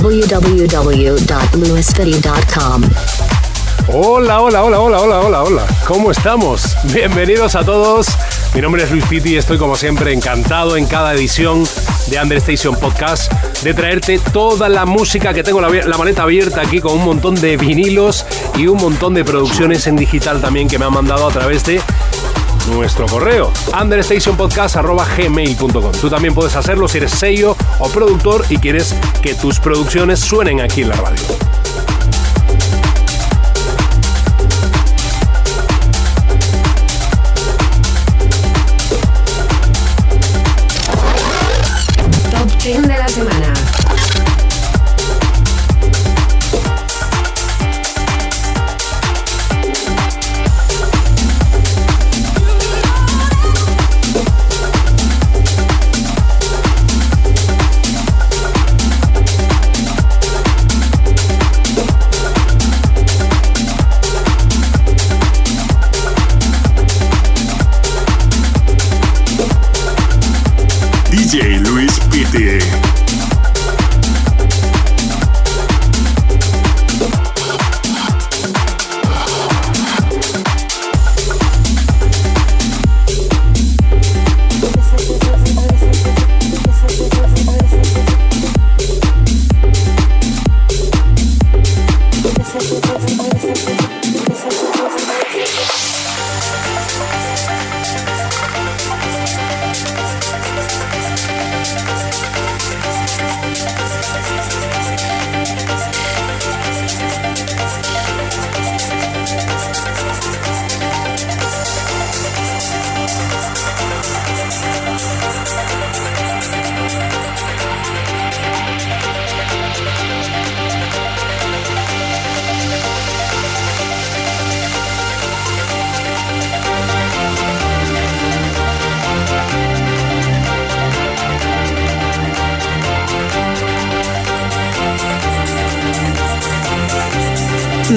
www.lewisfitty.com. Hola, hola, hola, hola, hola, hola, hola. ¿Cómo estamos? Bienvenidos a todos. Mi nombre es Luis Pitti y estoy como siempre encantado en cada edición de Understation Podcast de traerte toda la música que tengo la, la maleta abierta aquí con un montón de vinilos y un montón de producciones en digital también que me han mandado a través de nuestro correo understationpodcast.gmail.com Tú también puedes hacerlo si eres sello o productor y quieres que tus producciones suenen aquí en la radio.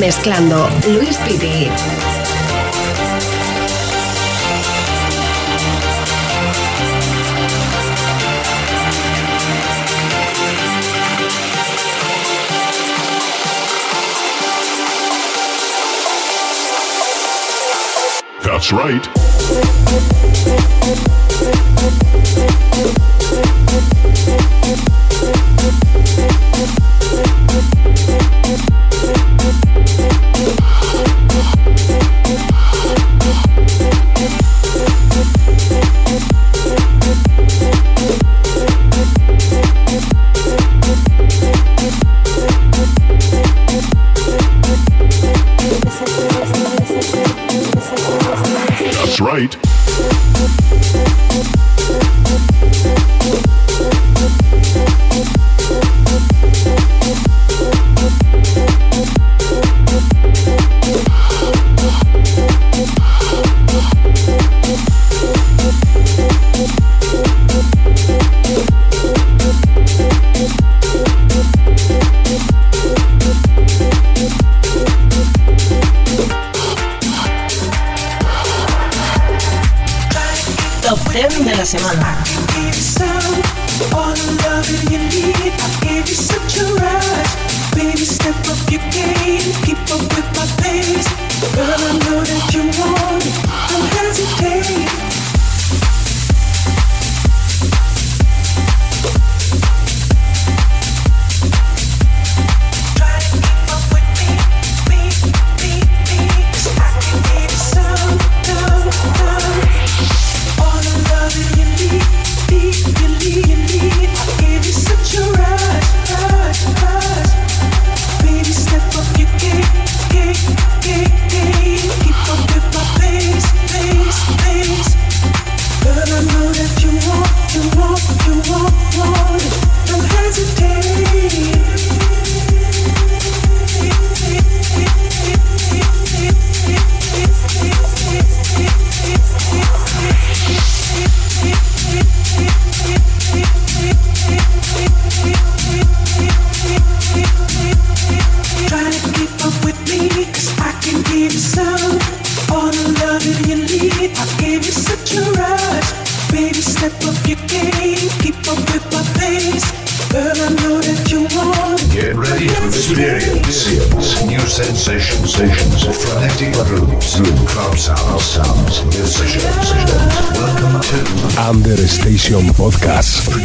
Mezclando Luis Piti. Under Station Podcast.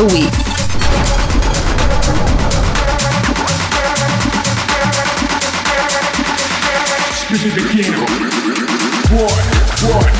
the week. This is the game. One, one.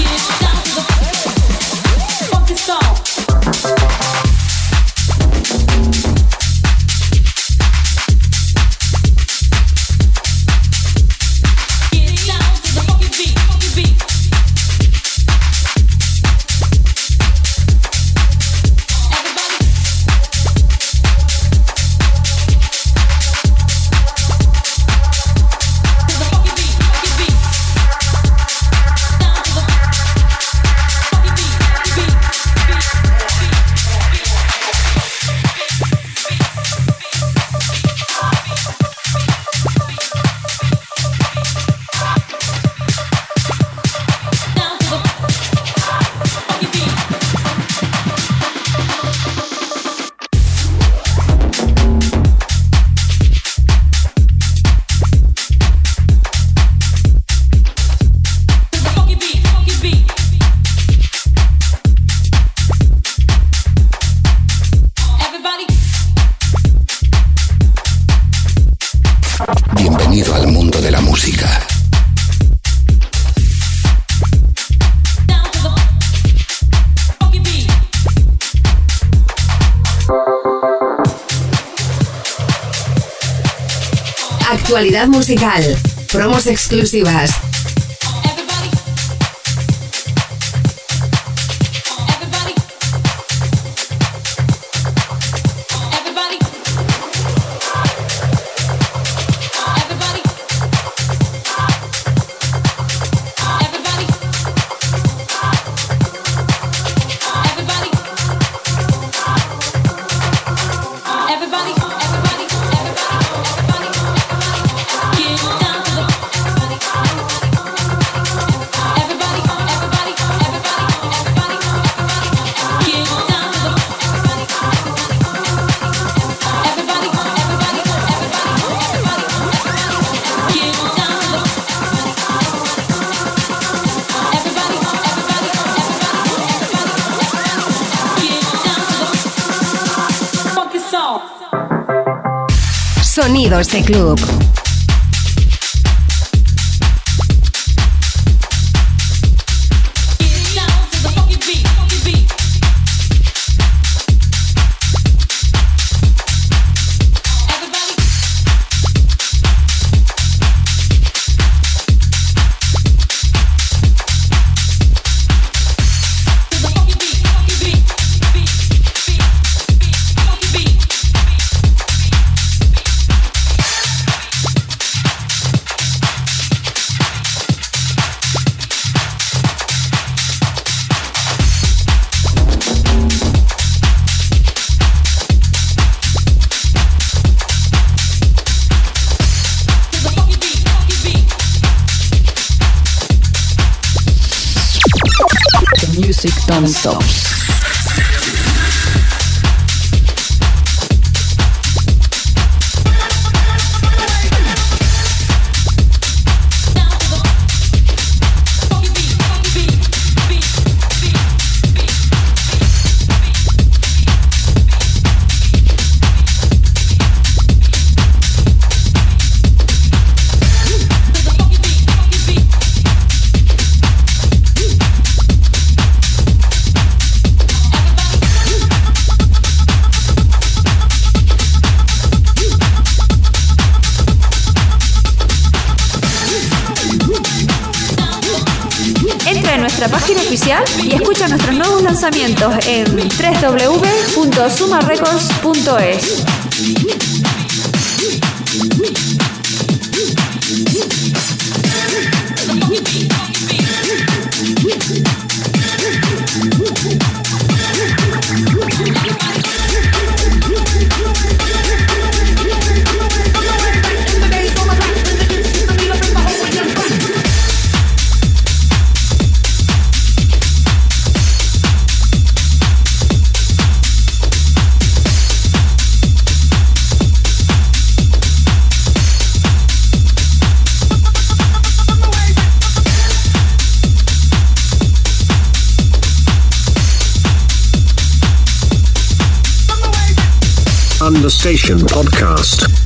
actualidad musical, promos exclusivas. Sonidos de club. www.sumarecords.es. Station Podcast.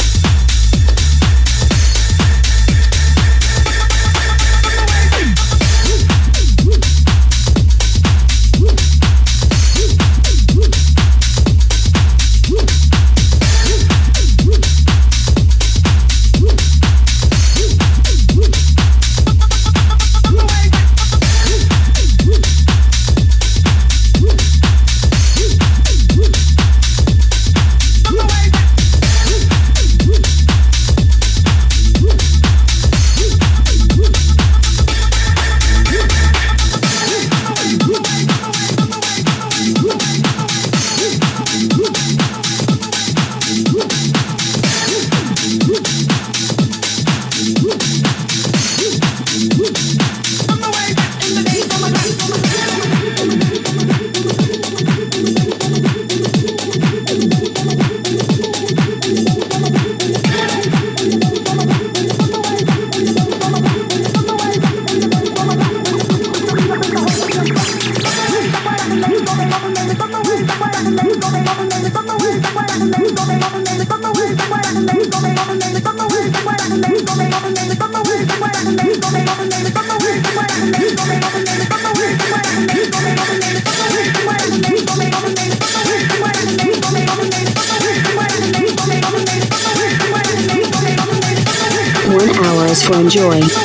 to enjoy.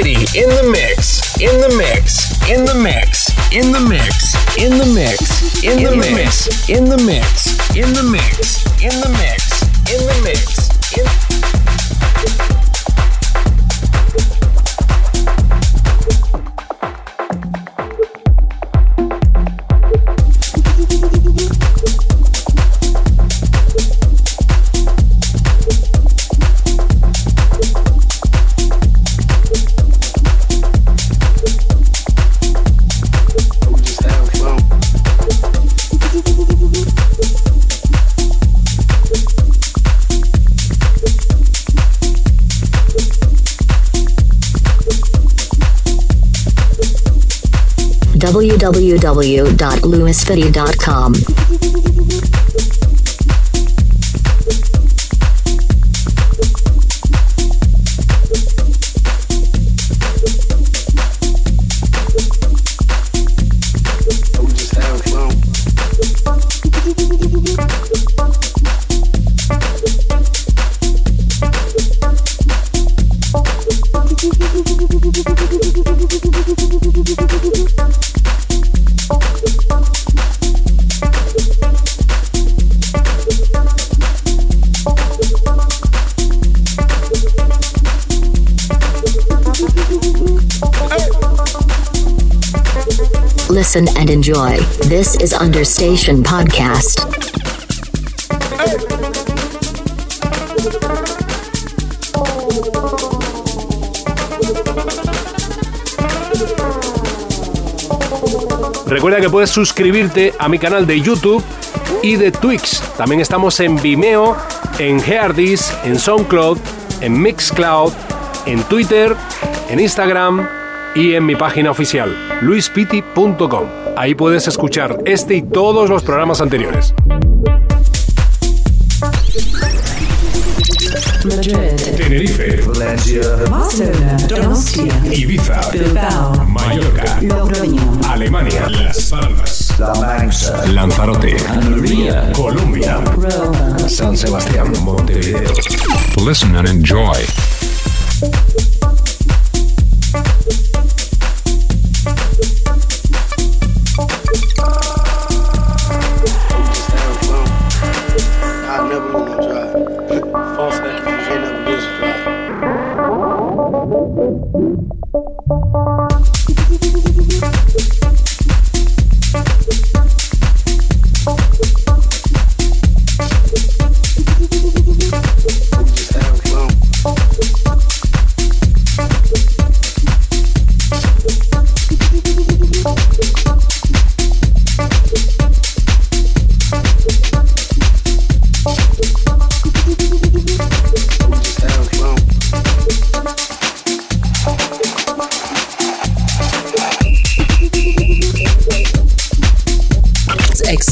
Pitty in the mix, in the mix, in the mix, in the mix, in the mix, in the mix, in the mix, in the mix, in the mix, in the mix, www.lewisfitty.com. Listen and enjoy. This is Understation Podcast. Recuerda que puedes suscribirte a mi canal de YouTube y de Twix. También estamos en Vimeo, en Heardis, en SoundCloud, en Mixcloud, en Twitter, en Instagram y en mi página oficial, luispiti.com. Ahí puedes escuchar este y todos los programas anteriores. Madrid, Tenerife, Valencia, Barcelona, Donostia, Ibiza, Bilbao, Mallorca, Logroño, Alemania, Las Palmas, La Mancha, Lanzarote, Almería, Colombia, Roma. San Sebastián, Montevideo. Listen and enjoy. I never knew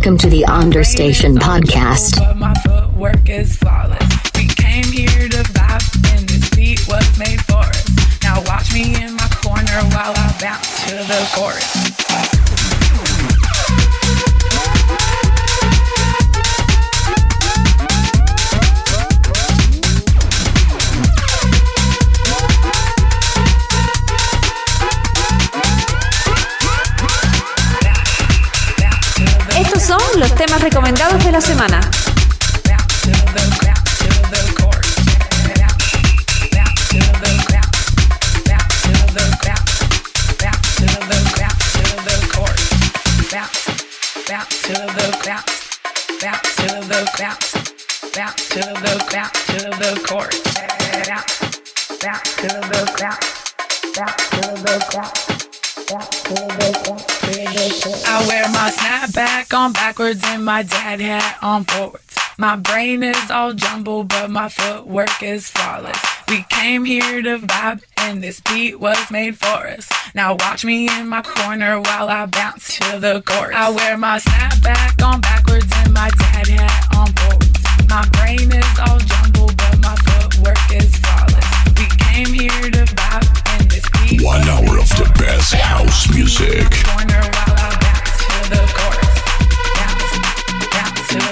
Welcome to the Understation Podcast. but my footwork is flawless. We came here to vibe, and this beat was made for us. Now watch me in my corner while I bounce to the chorus. my dad had on forwards. My brain is all jumbled, but my footwork is flawless. We came here to vibe, and this beat was made for us. Now watch me in my corner while I bounce to the chorus. I wear my snapback on backwards and my dad hat on forwards. My brain is all jumbled, but my footwork is flawless. We came here to vibe, and this beat. One hour of the best house music.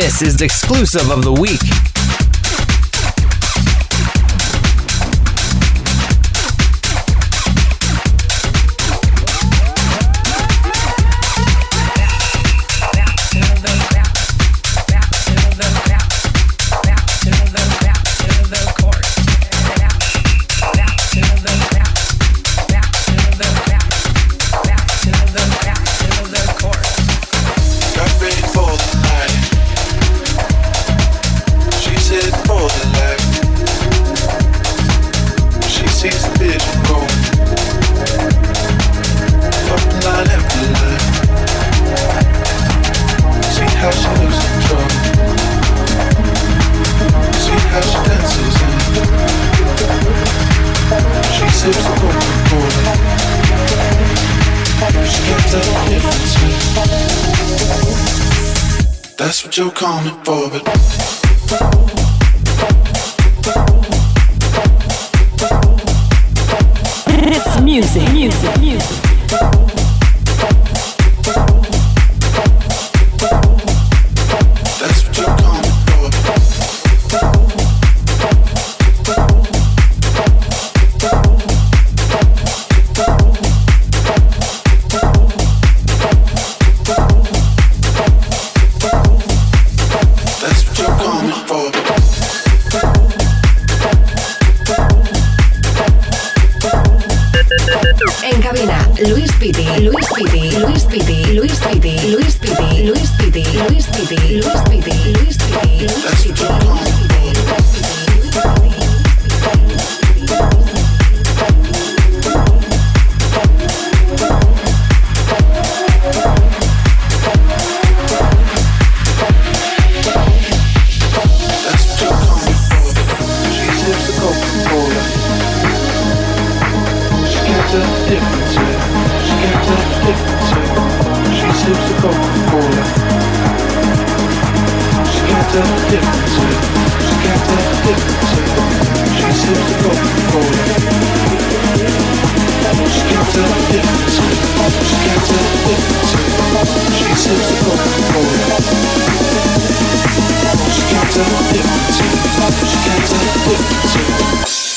This is exclusive of the week. you're coming for, but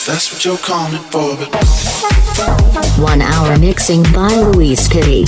That's what you're calling for, but. One hour mixing by Louise Kitty.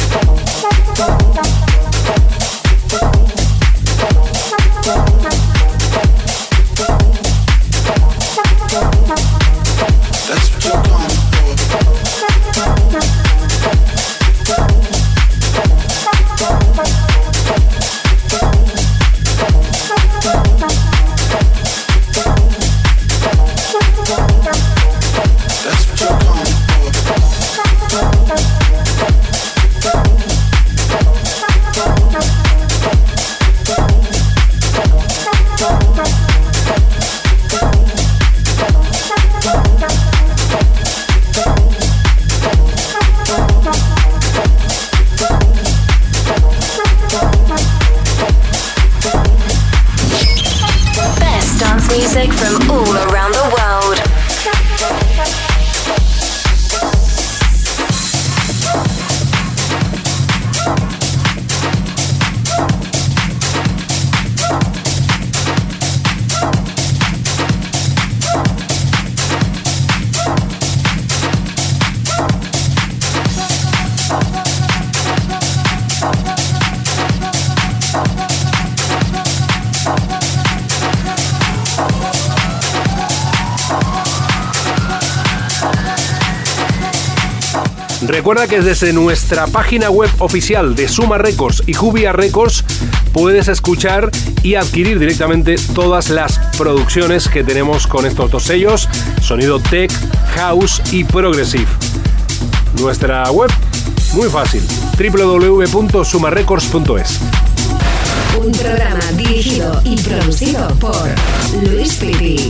Recuerda que desde nuestra página web oficial de Suma Records y Jubia Records puedes escuchar y adquirir directamente todas las producciones que tenemos con estos dos sellos, sonido tech, house y progressive. Nuestra web, muy fácil, www.sumarecords.es. Un programa dirigido y producido por Luis Piti.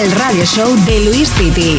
El radio show de Luis Pitti.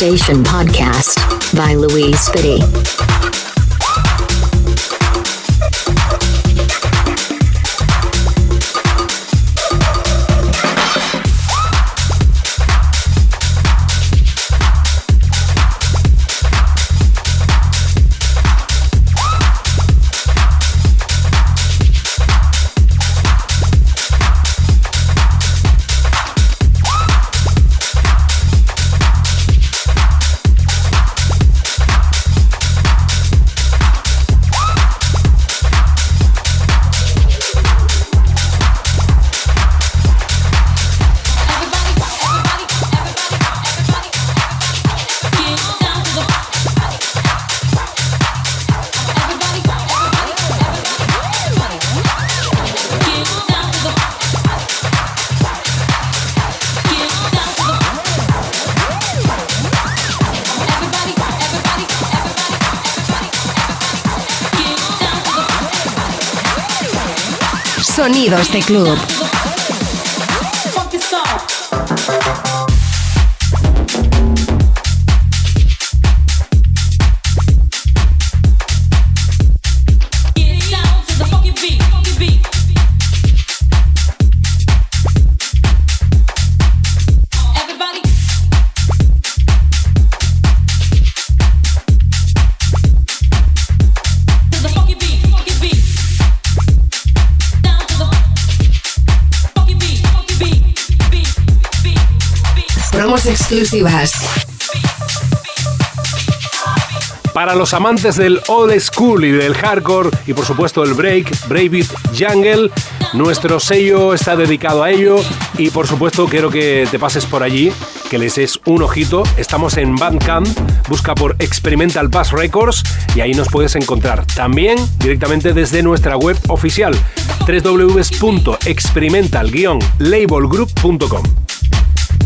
Understation Podcast by Louise Spitty. Club. Exclusivas. Para los amantes del old school y del hardcore y por supuesto el break, Brave It Jungle, nuestro sello está dedicado a ello y por supuesto quiero que te pases por allí, que les des un ojito. Estamos en Bandcamp, busca por Experimental Bass Records y ahí nos puedes encontrar. También directamente desde nuestra web oficial www.experimental-labelgroup.com.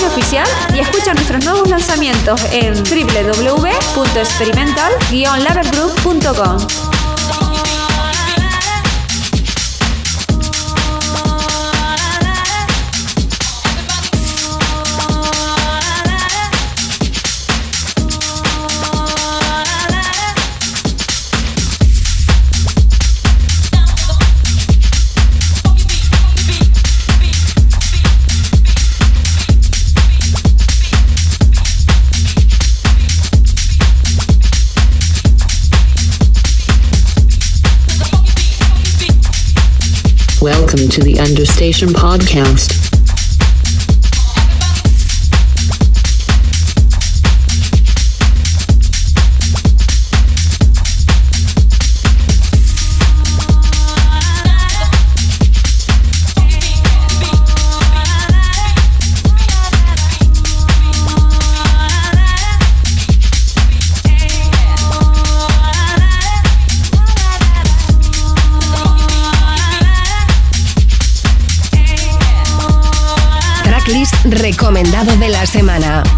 Oficial y escucha nuestros nuevos lanzamientos en www.experimental-labelgroup.com. Podcast. Semana.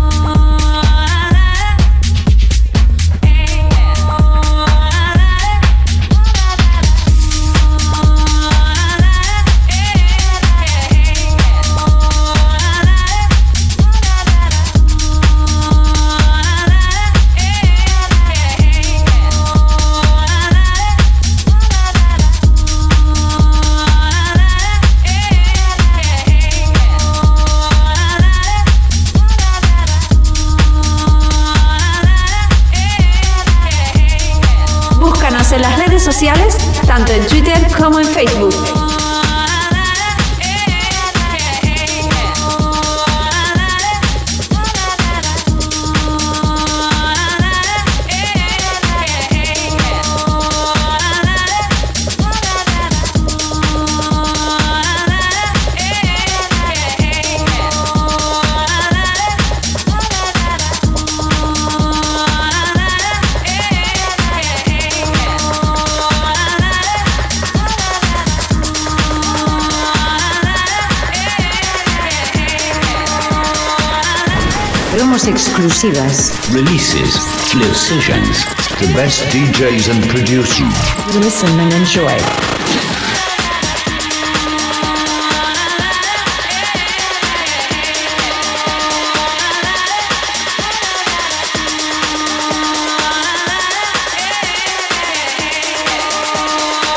decisions. The best DJs and producers. Listen and enjoy.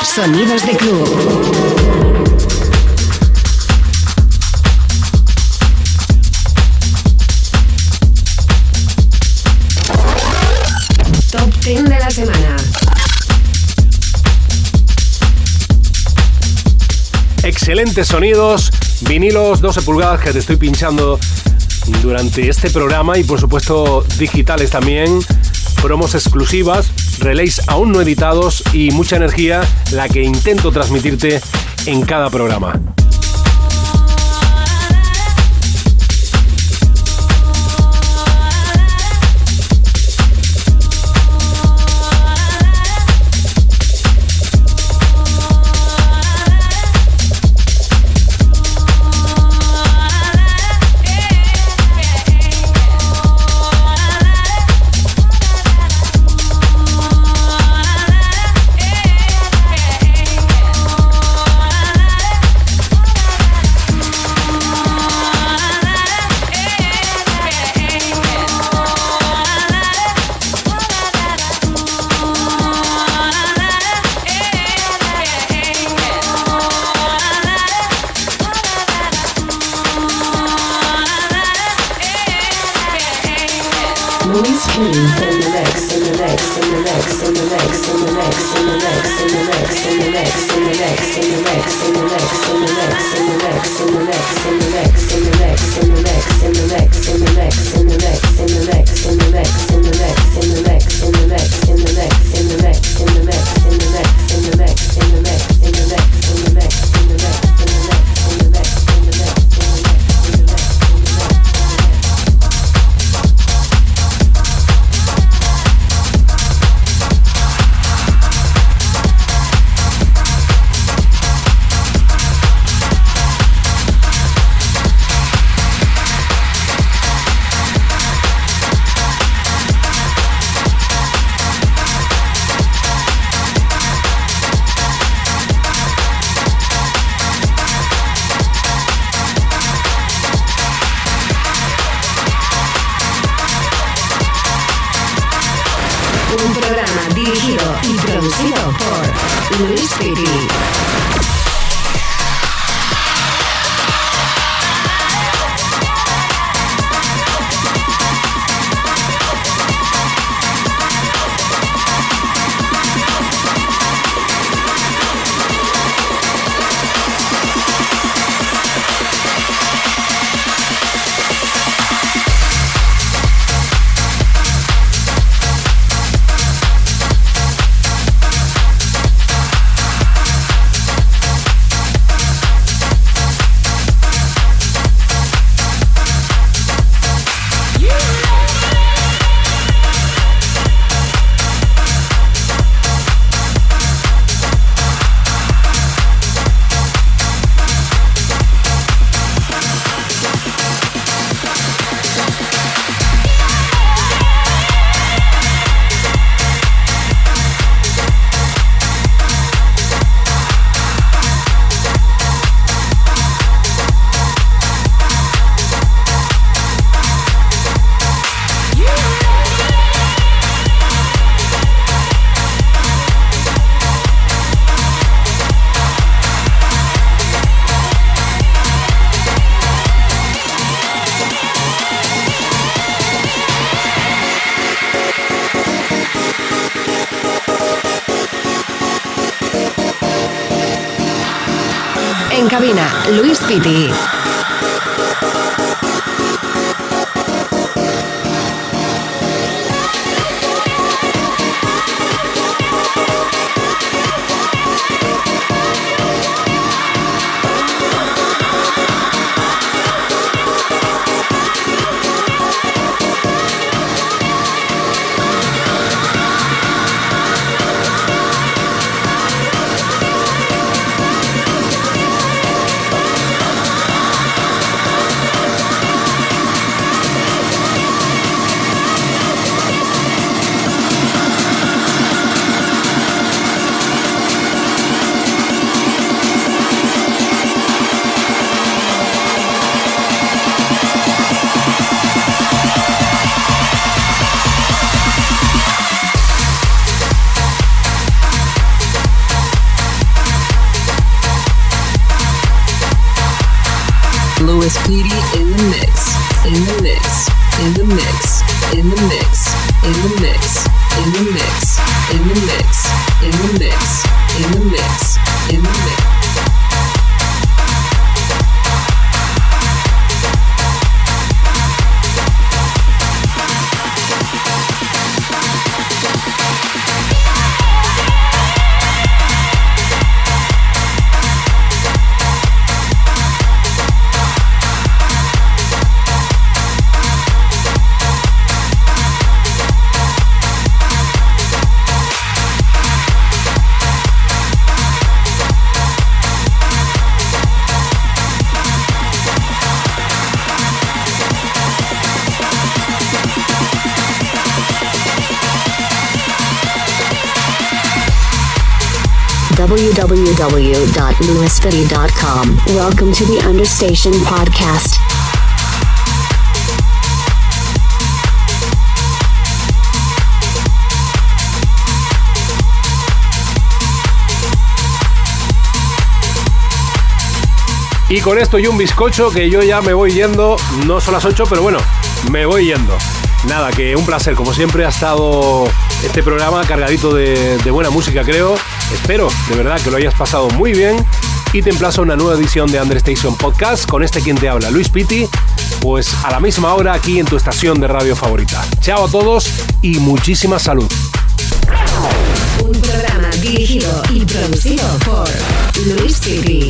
Sonidos de club. excelentes sonidos, vinilos 12 pulgadas que te estoy pinchando durante este programa y por supuesto digitales también, promos exclusivas, relays aún no editados y mucha energía la que intento transmitirte en cada programa. mix, in the next. in the next. in the next. in the next. Spiti. www.lewisfitty.com. Welcome to the Understation Podcast. Y con esto y un bizcocho que yo ya me voy yendo, no son las 8, pero bueno, me voy yendo. Nada, que un placer, como siempre ha estado este programa cargadito de, de buena música, creo. Espero de verdad que lo hayas pasado muy bien y te emplazo a una nueva edición de Understation Podcast con este quien te habla, Luis Pitti, pues a la misma hora aquí en tu estación de radio favorita. Chao a todos y muchísima salud. Un programa dirigido y producido por Luis Pitti.